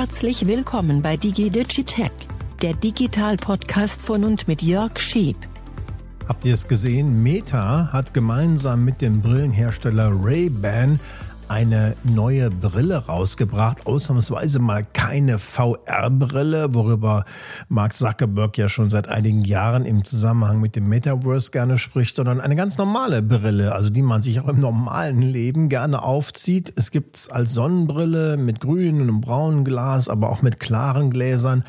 Herzlich willkommen bei DigiDigitech, der Digital-Podcast von und mit Jörg Schieb. Habt ihr es gesehen? Meta hat gemeinsam mit dem Brillenhersteller Ray-Ban eine neue Brille rausgebracht. Ausnahmsweise mal keine VR-Brille, worüber Mark Zuckerberg ja schon seit einigen Jahren im Zusammenhang mit dem Metaverse gerne spricht, sondern eine ganz normale Brille, also die man sich auch im normalen Leben gerne aufzieht. Es gibt es als Sonnenbrille mit grünem und braunem Glas, aber auch mit klaren Gläsern.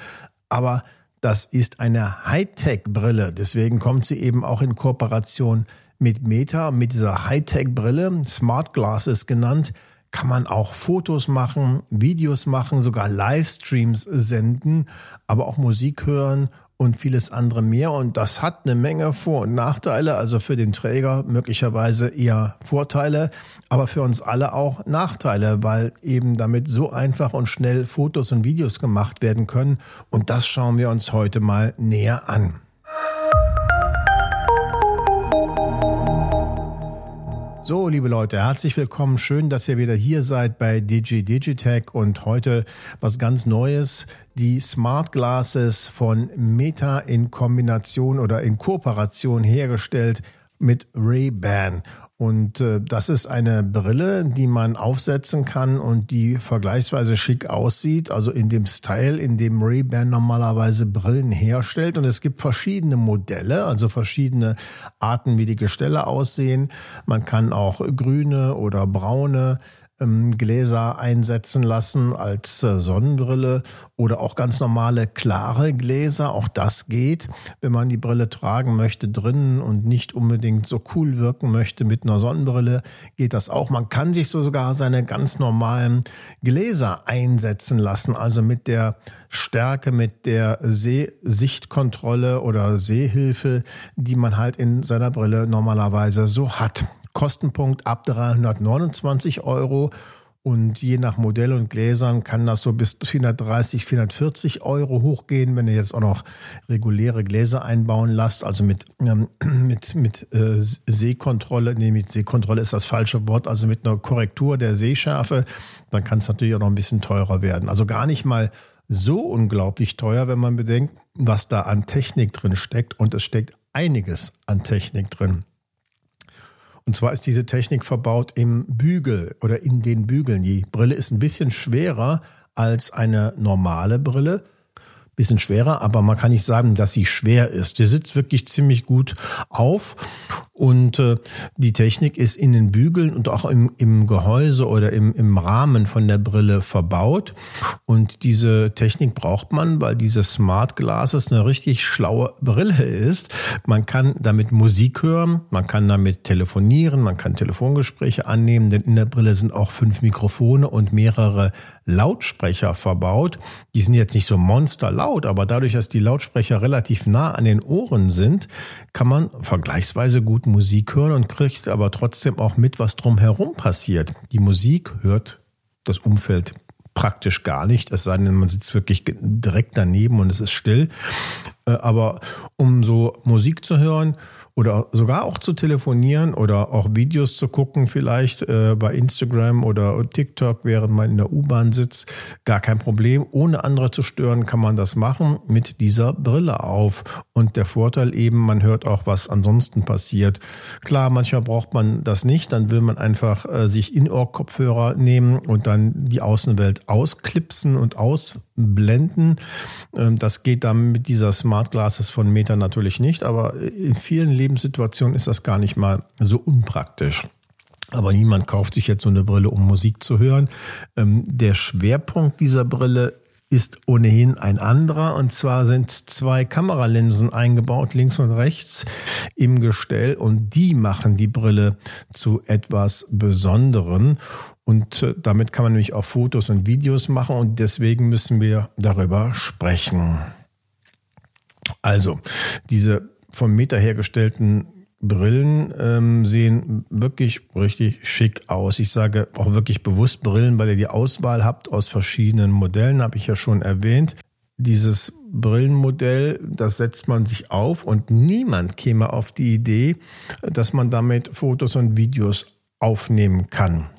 Aber das ist eine Hightech-Brille. Deswegen kommt sie eben auch in Kooperation mit Meta, mit dieser Hightech-Brille, Smart Glasses genannt, kann man auch Fotos machen, Videos machen, sogar Livestreams senden, aber auch Musik hören und vieles andere mehr. Und das hat eine Menge Vor- und Nachteile. Also für den Träger möglicherweise eher Vorteile, aber für uns alle auch Nachteile, weil eben damit so einfach und schnell Fotos und Videos gemacht werden können. Und das schauen wir uns heute mal näher an. So, liebe Leute, herzlich willkommen. Schön, dass ihr wieder hier seid bei Digi Digitech und heute was ganz Neues. Die Smart Glasses von Meta in Kombination oder in Kooperation hergestellt mit Ray-Ban. Und äh, das ist eine Brille, die man aufsetzen kann und die vergleichsweise schick aussieht, also in dem Style, in dem Ray-Ban normalerweise Brillen herstellt. Und es gibt verschiedene Modelle, also verschiedene Arten, wie die Gestelle aussehen. Man kann auch grüne oder braune ähm, Gläser einsetzen lassen als äh, Sonnenbrille oder auch ganz normale klare Gläser. Auch das geht, wenn man die Brille tragen möchte drinnen und nicht unbedingt so cool wirken möchte mit einer Sonnenbrille, geht das auch. Man kann sich sogar seine ganz normalen Gläser einsetzen lassen, also mit der Stärke, mit der Sehsichtkontrolle oder Sehhilfe, die man halt in seiner Brille normalerweise so hat. Kostenpunkt ab 329 Euro. Und je nach Modell und Gläsern kann das so bis 430, 440 Euro hochgehen, wenn ihr jetzt auch noch reguläre Gläser einbauen lasst, also mit, ähm, mit, mit äh, Sehkontrolle, nee, mit Sehkontrolle ist das falsche Wort, also mit einer Korrektur der Sehschärfe, dann kann es natürlich auch noch ein bisschen teurer werden. Also gar nicht mal so unglaublich teuer, wenn man bedenkt, was da an Technik drin steckt. Und es steckt einiges an Technik drin. Und zwar ist diese Technik verbaut im Bügel oder in den Bügeln. Die Brille ist ein bisschen schwerer als eine normale Brille bisschen schwerer, aber man kann nicht sagen, dass sie schwer ist. Die sitzt wirklich ziemlich gut auf und äh, die Technik ist in den Bügeln und auch im, im Gehäuse oder im, im Rahmen von der Brille verbaut. Und diese Technik braucht man, weil diese Smart Glasses eine richtig schlaue Brille ist. Man kann damit Musik hören, man kann damit telefonieren, man kann Telefongespräche annehmen, denn in der Brille sind auch fünf Mikrofone und mehrere Lautsprecher verbaut. Die sind jetzt nicht so monsterlaut, aber dadurch, dass die Lautsprecher relativ nah an den Ohren sind, kann man vergleichsweise gut Musik hören und kriegt aber trotzdem auch mit, was drumherum passiert. Die Musik hört das Umfeld praktisch gar nicht, es sei denn, man sitzt wirklich direkt daneben und es ist still. Äh, aber um so Musik zu hören, oder sogar auch zu telefonieren oder auch Videos zu gucken, vielleicht äh, bei Instagram oder TikTok, während man in der U-Bahn sitzt. Gar kein Problem. Ohne andere zu stören, kann man das machen mit dieser Brille auf. Und der Vorteil eben, man hört auch, was ansonsten passiert. Klar, manchmal braucht man das nicht. Dann will man einfach äh, sich In-Ohr-Kopfhörer nehmen und dann die Außenwelt ausklipsen und ausblenden. Ähm, das geht dann mit dieser Smart Glasses von Meta natürlich nicht, aber in vielen Lebenssituationen ist das gar nicht mal so unpraktisch. Aber niemand kauft sich jetzt so eine Brille, um Musik zu hören. Ähm, der Schwerpunkt dieser Brille ist ohnehin ein anderer. Und zwar sind zwei Kameralinsen eingebaut, links und rechts im Gestell. Und die machen die Brille zu etwas Besonderen. Und äh, damit kann man nämlich auch Fotos und Videos machen. Und deswegen müssen wir darüber sprechen. Also, diese vom Meta hergestellten Brillen ähm, sehen wirklich richtig schick aus. Ich sage auch wirklich bewusst Brillen, weil ihr die Auswahl habt aus verschiedenen Modellen, habe ich ja schon erwähnt. Dieses Brillenmodell, das setzt man sich auf und niemand käme auf die Idee, dass man damit Fotos und Videos aufnehmen kann.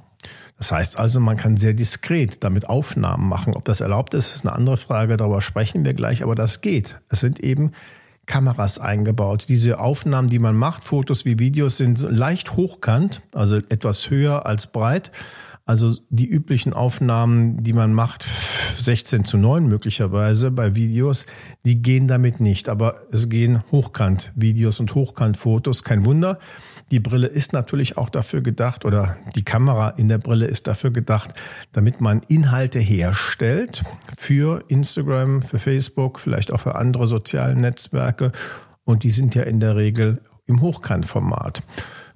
Das heißt also, man kann sehr diskret damit Aufnahmen machen. Ob das erlaubt ist, ist eine andere Frage. Darüber sprechen wir gleich. Aber das geht. Es sind eben Kameras eingebaut. Diese Aufnahmen, die man macht, Fotos wie Videos, sind leicht hochkant, also etwas höher als breit. Also die üblichen Aufnahmen, die man macht, 16 zu 9 möglicherweise bei Videos, die gehen damit nicht. Aber es gehen Hochkant-Videos und Hochkant-Fotos. Kein Wunder. Die Brille ist natürlich auch dafür gedacht oder die Kamera in der Brille ist dafür gedacht, damit man Inhalte herstellt für Instagram, für Facebook, vielleicht auch für andere soziale Netzwerke. Und die sind ja in der Regel im Hochkantformat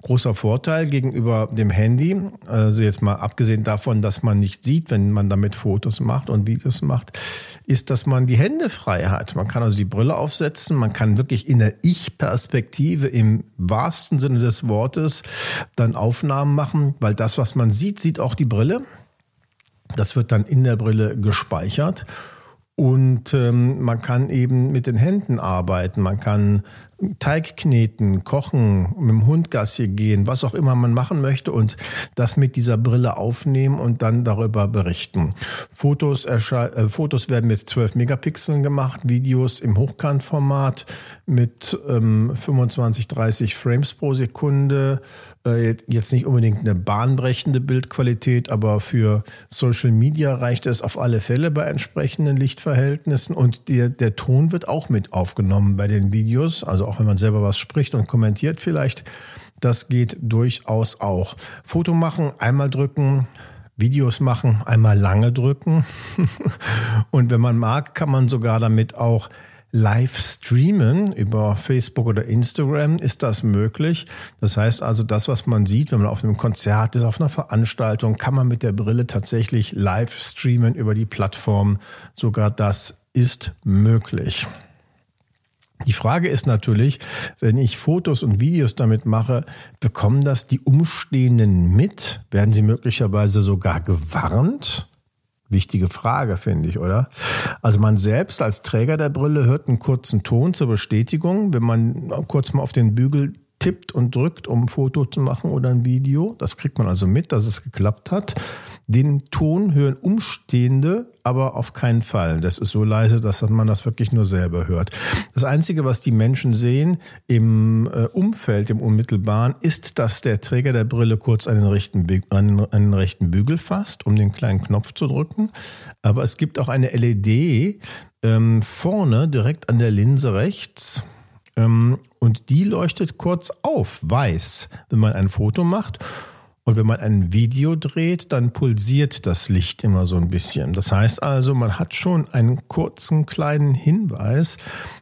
großer Vorteil gegenüber dem Handy. Also jetzt mal abgesehen davon, dass man nicht sieht, wenn man damit Fotos macht und Videos macht, ist, dass man die Hände frei hat. Man kann also die Brille aufsetzen, man kann wirklich in der Ich-Perspektive im wahrsten Sinne des Wortes dann Aufnahmen machen, weil das, was man sieht, sieht auch die Brille. Das wird dann in der Brille gespeichert. Und ähm, man kann eben mit den Händen arbeiten, man kann Teig kneten, kochen, mit dem Hund Gassi gehen, was auch immer man machen möchte und das mit dieser Brille aufnehmen und dann darüber berichten. Fotos, äh, Fotos werden mit 12 Megapixeln gemacht, Videos im Hochkantformat mit ähm, 25, 30 Frames pro Sekunde. Äh, jetzt nicht unbedingt eine bahnbrechende Bildqualität, aber für Social Media reicht es auf alle Fälle bei entsprechenden Lichtverhältnissen und der, der Ton wird auch mit aufgenommen bei den Videos. Also auch wenn man selber was spricht und kommentiert vielleicht. Das geht durchaus auch. Foto machen, einmal drücken, Videos machen, einmal lange drücken. und wenn man mag, kann man sogar damit auch live streamen über Facebook oder Instagram. Ist das möglich? Das heißt also, das, was man sieht, wenn man auf einem Konzert ist, auf einer Veranstaltung, kann man mit der Brille tatsächlich live streamen über die Plattform. Sogar das ist möglich. Die Frage ist natürlich, wenn ich Fotos und Videos damit mache, bekommen das die Umstehenden mit? Werden sie möglicherweise sogar gewarnt? Wichtige Frage, finde ich, oder? Also man selbst als Träger der Brille hört einen kurzen Ton zur Bestätigung, wenn man kurz mal auf den Bügel tippt und drückt, um ein Foto zu machen oder ein Video. Das kriegt man also mit, dass es geklappt hat. Den Ton hören Umstehende aber auf keinen Fall. Das ist so leise, dass man das wirklich nur selber hört. Das Einzige, was die Menschen sehen im äh, Umfeld, im Unmittelbaren, ist, dass der Träger der Brille kurz einen rechten, einen, rechten Bügel fasst, um den kleinen Knopf zu drücken. Aber es gibt auch eine LED ähm, vorne, direkt an der Linse rechts. Ähm, und die leuchtet kurz auf, weiß, wenn man ein Foto macht. Und wenn man ein Video dreht, dann pulsiert das Licht immer so ein bisschen. Das heißt also, man hat schon einen kurzen kleinen Hinweis,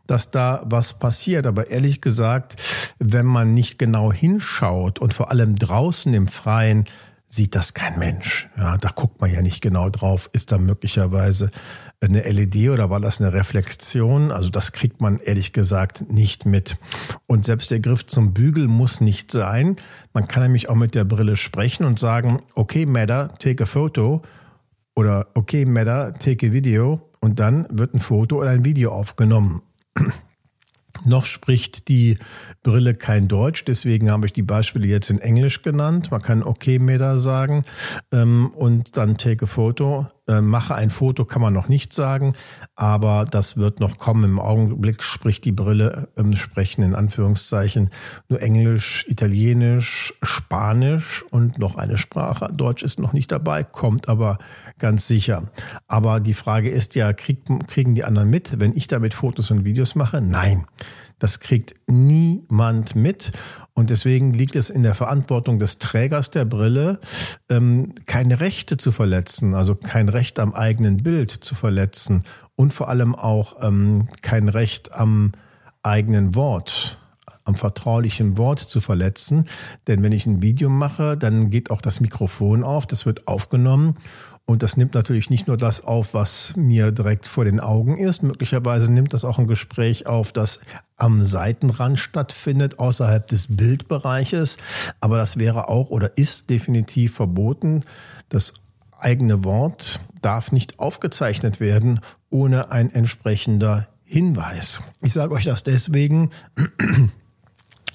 dass da was passiert. Aber ehrlich gesagt, wenn man nicht genau hinschaut und vor allem draußen im Freien, sieht das kein Mensch. Ja, da guckt man ja nicht genau drauf. Ist da möglicherweise eine LED oder war das eine Reflexion? Also das kriegt man ehrlich gesagt nicht mit. Und selbst der Griff zum Bügel muss nicht sein. Man kann nämlich auch mit der Brille sprechen und sagen, okay, Matter, take a photo oder okay, Matter, take a video und dann wird ein Foto oder ein Video aufgenommen. Noch spricht die Brille kein Deutsch, deswegen habe ich die Beispiele jetzt in Englisch genannt. Man kann okay Meter sagen ähm, und dann take a photo. Äh, mache ein Foto kann man noch nicht sagen, aber das wird noch kommen. Im Augenblick spricht die Brille, ähm, sprechen in Anführungszeichen nur Englisch, Italienisch, Spanisch und noch eine Sprache. Deutsch ist noch nicht dabei, kommt aber ganz sicher. Aber die Frage ist ja, krieg, kriegen die anderen mit, wenn ich damit Fotos und Videos mache? Nein. Das kriegt niemand mit. Und deswegen liegt es in der Verantwortung des Trägers der Brille, ähm, keine Rechte zu verletzen, also kein Recht am eigenen Bild zu verletzen und vor allem auch ähm, kein Recht am eigenen Wort am vertraulichen Wort zu verletzen. Denn wenn ich ein Video mache, dann geht auch das Mikrofon auf, das wird aufgenommen und das nimmt natürlich nicht nur das auf, was mir direkt vor den Augen ist. Möglicherweise nimmt das auch ein Gespräch auf, das am Seitenrand stattfindet, außerhalb des Bildbereiches. Aber das wäre auch oder ist definitiv verboten. Das eigene Wort darf nicht aufgezeichnet werden ohne ein entsprechender Hinweis. Ich sage euch das deswegen,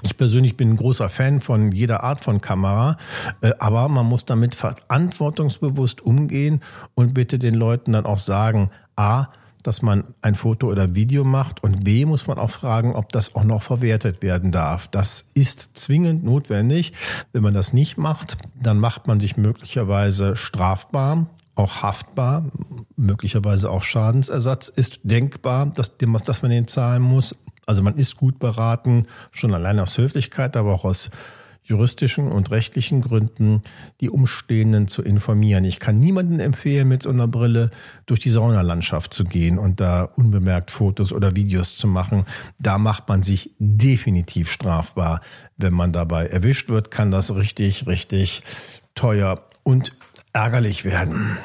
Ich persönlich bin ein großer Fan von jeder Art von Kamera, äh, aber man muss damit verantwortungsbewusst umgehen und bitte den Leuten dann auch sagen, a, dass man ein Foto oder Video macht und b, muss man auch fragen, ob das auch noch verwertet werden darf. Das ist zwingend notwendig. Wenn man das nicht macht, dann macht man sich möglicherweise strafbar auch haftbar, möglicherweise auch Schadensersatz ist denkbar, dass, dass man den zahlen muss. Also man ist gut beraten, schon allein aus Höflichkeit, aber auch aus juristischen und rechtlichen Gründen die Umstehenden zu informieren. Ich kann niemanden empfehlen, mit so einer Brille durch die Saunalandschaft zu gehen und da unbemerkt Fotos oder Videos zu machen. Da macht man sich definitiv strafbar. Wenn man dabei erwischt wird, kann das richtig, richtig teuer und ärgerlich werden.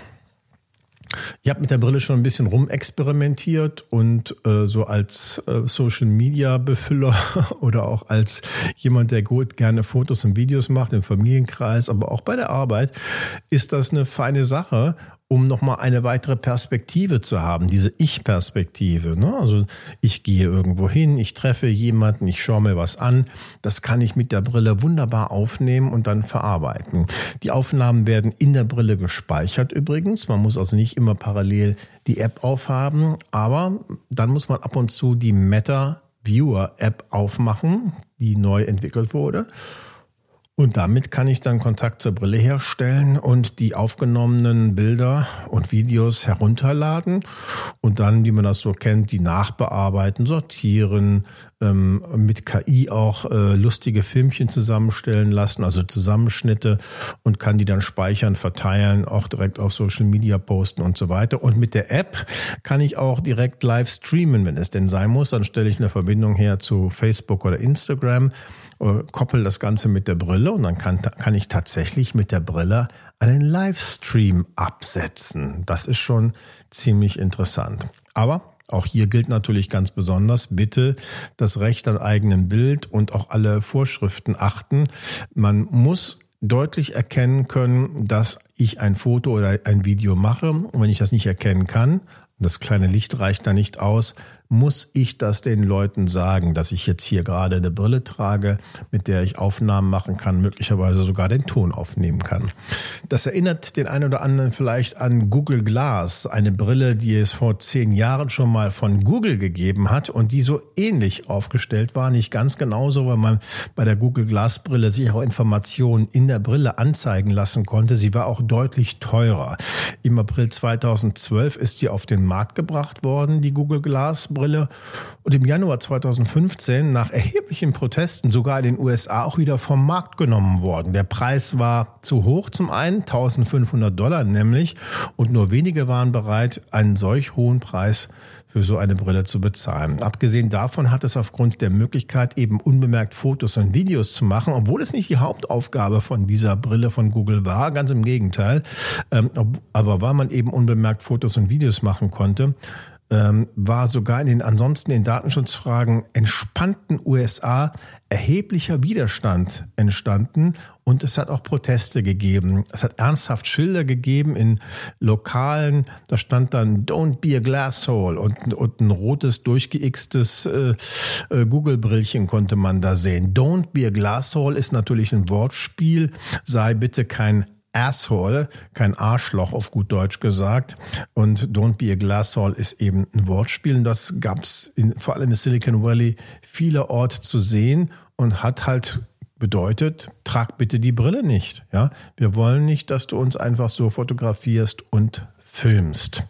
Ich habe mit der Brille schon ein bisschen rumexperimentiert und äh, so als äh, Social Media Befüller oder auch als jemand, der gut gerne Fotos und Videos macht im Familienkreis, aber auch bei der Arbeit, ist das eine feine Sache um nochmal eine weitere Perspektive zu haben, diese Ich-Perspektive. Ne? Also ich gehe irgendwo hin, ich treffe jemanden, ich schaue mir was an. Das kann ich mit der Brille wunderbar aufnehmen und dann verarbeiten. Die Aufnahmen werden in der Brille gespeichert übrigens. Man muss also nicht immer parallel die App aufhaben, aber dann muss man ab und zu die Meta Viewer App aufmachen, die neu entwickelt wurde. Und damit kann ich dann Kontakt zur Brille herstellen und die aufgenommenen Bilder und Videos herunterladen und dann, wie man das so kennt, die nachbearbeiten, sortieren, ähm, mit KI auch äh, lustige Filmchen zusammenstellen lassen, also Zusammenschnitte und kann die dann speichern, verteilen, auch direkt auf Social Media posten und so weiter. Und mit der App kann ich auch direkt live streamen, wenn es denn sein muss. Dann stelle ich eine Verbindung her zu Facebook oder Instagram äh, koppel das Ganze mit der Brille und dann kann, kann ich tatsächlich mit der Brille einen Livestream absetzen. Das ist schon ziemlich interessant. Aber auch hier gilt natürlich ganz besonders, bitte das Recht an eigenen Bild und auch alle Vorschriften achten. Man muss deutlich erkennen können, dass ich ein Foto oder ein Video mache. Und wenn ich das nicht erkennen kann, das kleine Licht reicht da nicht aus, muss ich das den Leuten sagen, dass ich jetzt hier gerade eine Brille trage, mit der ich Aufnahmen machen kann, möglicherweise sogar den Ton aufnehmen kann. Das erinnert den einen oder anderen vielleicht an Google Glass, eine Brille, die es vor zehn Jahren schon mal von Google gegeben hat und die so ähnlich aufgestellt war, nicht ganz genauso, weil man bei der Google Glass Brille sich auch Informationen in der Brille anzeigen lassen konnte. Sie war auch deutlich teurer. Im April 2012 ist sie auf den Markt gebracht worden, die Google Glass Brille. Und im Januar 2015 nach erheblichen Protesten sogar in den USA auch wieder vom Markt genommen worden. Der Preis war zu hoch zum einen, 1500 Dollar nämlich, und nur wenige waren bereit, einen solch hohen Preis für so eine Brille zu bezahlen. Abgesehen davon hat es aufgrund der Möglichkeit, eben unbemerkt Fotos und Videos zu machen, obwohl es nicht die Hauptaufgabe von dieser Brille von Google war, ganz im Gegenteil, ähm, aber weil man eben unbemerkt Fotos und Videos machen konnte, ähm, war sogar in den ansonsten in Datenschutzfragen entspannten USA erheblicher Widerstand entstanden und es hat auch Proteste gegeben. Es hat ernsthaft Schilder gegeben in Lokalen, da stand dann Don't be a glasshole und, und ein rotes durchgeixtes äh, äh, Google-Brillchen konnte man da sehen. Don't be a glasshole ist natürlich ein Wortspiel, sei bitte kein Asshole, kein Arschloch auf gut Deutsch gesagt. Und Don't be a Glasshole ist eben ein Wortspiel. Und das gab es vor allem in Silicon Valley vielerorts zu sehen und hat halt bedeutet, trag bitte die Brille nicht. Ja, wir wollen nicht, dass du uns einfach so fotografierst und filmst.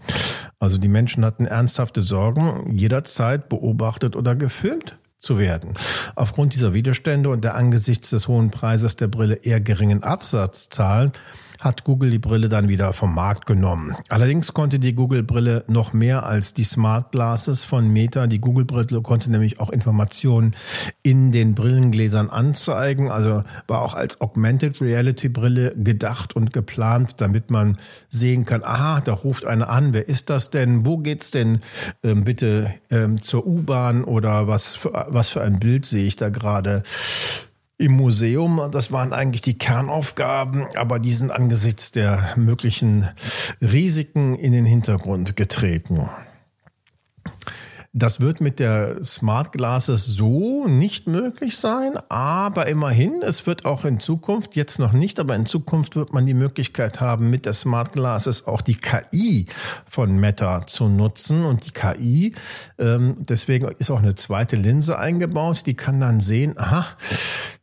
Also die Menschen hatten ernsthafte Sorgen, jederzeit beobachtet oder gefilmt zu werden. Aufgrund dieser Widerstände und der angesichts des hohen Preises der Brille eher geringen Absatzzahlen hat Google die Brille dann wieder vom Markt genommen. Allerdings konnte die Google-Brille noch mehr als die Smart Glasses von Meta. Die Google-Brille konnte nämlich auch Informationen in den Brillengläsern anzeigen, also war auch als Augmented Reality Brille gedacht und geplant, damit man sehen kann, aha, da ruft einer an, wer ist das denn? Wo geht's denn ähm, bitte ähm, zur U-Bahn oder was für, was für ein Bild sehe ich da gerade? Im Museum. Das waren eigentlich die Kernaufgaben, aber die sind angesichts der möglichen Risiken in den Hintergrund getreten. Das wird mit der Smart Glasses so nicht möglich sein, aber immerhin, es wird auch in Zukunft, jetzt noch nicht, aber in Zukunft wird man die Möglichkeit haben, mit der Smart Glasses auch die KI von Meta zu nutzen. Und die KI, ähm, deswegen ist auch eine zweite Linse eingebaut, die kann dann sehen, aha,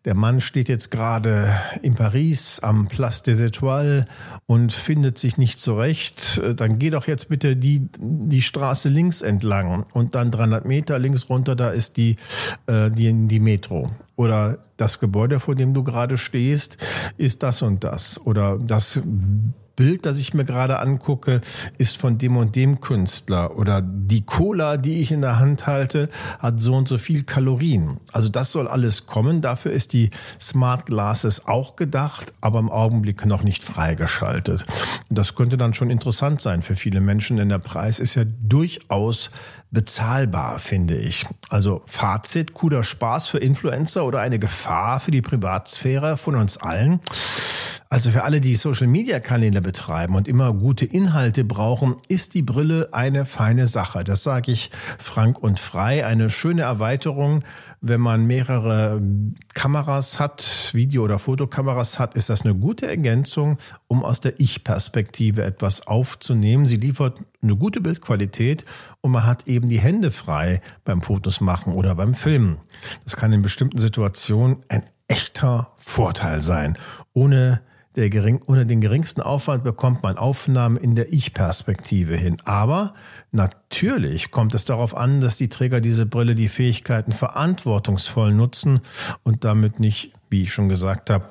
der Mann steht jetzt gerade in Paris am Place des Etoiles und findet sich nicht zurecht. Dann geh doch jetzt bitte die, die Straße links entlang und dann 300 Meter links runter, da ist die, äh, die, die Metro. Oder das Gebäude, vor dem du gerade stehst, ist das und das. Oder das Bild, das ich mir gerade angucke, ist von dem und dem Künstler oder die Cola, die ich in der Hand halte, hat so und so viel Kalorien. Also das soll alles kommen. Dafür ist die Smart Glasses auch gedacht, aber im Augenblick noch nicht freigeschaltet. Und das könnte dann schon interessant sein für viele Menschen, denn der Preis ist ja durchaus bezahlbar, finde ich. Also Fazit, cooler Spaß für Influencer oder eine Gefahr für die Privatsphäre von uns allen. Also für alle, die Social-Media-Kanäle betreiben und immer gute Inhalte brauchen, ist die Brille eine feine Sache. Das sage ich frank und frei. Eine schöne Erweiterung. Wenn man mehrere Kameras hat, Video- oder Fotokameras hat, ist das eine gute Ergänzung, um aus der Ich-Perspektive etwas aufzunehmen. Sie liefert eine gute Bildqualität und man hat eben die Hände frei beim Fotos machen oder beim Filmen. Das kann in bestimmten Situationen ein echter Vorteil sein. Ohne gering, ohne den geringsten Aufwand bekommt man Aufnahmen in der Ich-Perspektive hin. Aber natürlich kommt es darauf an, dass die Träger diese Brille die Fähigkeiten verantwortungsvoll nutzen und damit nicht wie ich schon gesagt habe,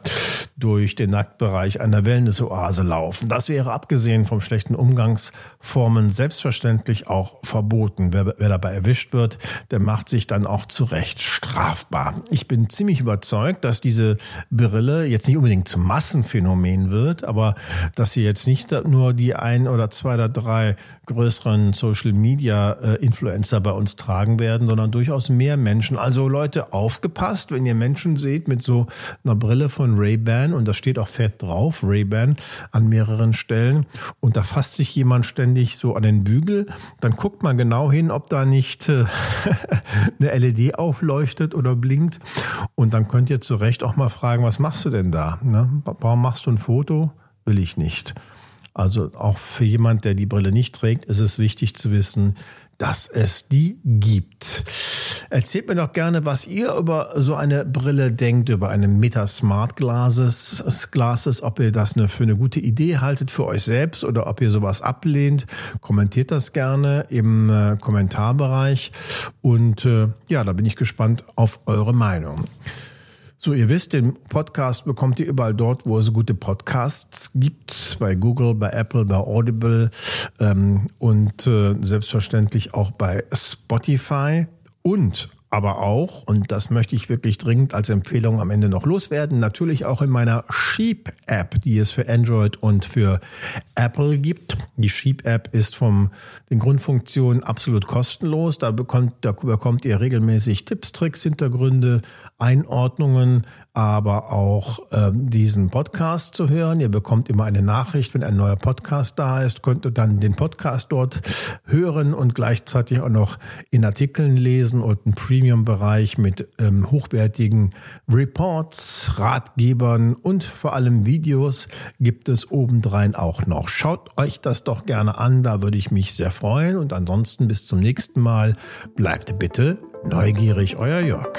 durch den Nacktbereich einer Wellness-Oase laufen. Das wäre abgesehen vom schlechten Umgangsformen selbstverständlich auch verboten. Wer, wer dabei erwischt wird, der macht sich dann auch zu Recht strafbar. Ich bin ziemlich überzeugt, dass diese Brille jetzt nicht unbedingt zum Massenphänomen wird, aber dass sie jetzt nicht nur die ein oder zwei oder drei größeren Social Media Influencer bei uns tragen werden, sondern durchaus mehr Menschen. Also Leute, aufgepasst, wenn ihr Menschen seht mit so einer Brille von Ray-Ban und da steht auch fett drauf, Ray-Ban an mehreren Stellen und da fasst sich jemand ständig so an den Bügel, dann guckt man genau hin, ob da nicht äh, eine LED aufleuchtet oder blinkt und dann könnt ihr zu Recht auch mal fragen, was machst du denn da? Ne? Warum machst du ein Foto? Will ich nicht. Also auch für jemand, der die Brille nicht trägt, ist es wichtig zu wissen, dass es die gibt. Erzählt mir doch gerne, was ihr über so eine Brille denkt, über eine Meta Smart Glasses, Glasses, ob ihr das für eine gute Idee haltet für euch selbst oder ob ihr sowas ablehnt. Kommentiert das gerne im äh, Kommentarbereich. Und äh, ja, da bin ich gespannt auf eure Meinung. So, ihr wisst, den Podcast bekommt ihr überall dort, wo es gute Podcasts gibt, bei Google, bei Apple, bei Audible ähm, und äh, selbstverständlich auch bei Spotify. Und aber auch, und das möchte ich wirklich dringend als Empfehlung am Ende noch loswerden, natürlich auch in meiner Sheep-App, die es für Android und für Apple gibt. Die Sheep-App ist von den Grundfunktionen absolut kostenlos. Da bekommt, da bekommt ihr regelmäßig Tipps, Tricks, Hintergründe, Einordnungen, aber auch ähm, diesen Podcast zu hören. Ihr bekommt immer eine Nachricht, wenn ein neuer Podcast da ist, könnt ihr dann den Podcast dort hören und gleichzeitig auch noch in Artikeln lesen und einen Premium-Bereich mit ähm, hochwertigen Reports, Ratgebern und vor allem Videos gibt es obendrein auch noch. Schaut euch das doch gerne an, da würde ich mich sehr freuen und ansonsten bis zum nächsten Mal. Bleibt bitte neugierig, euer Jörg.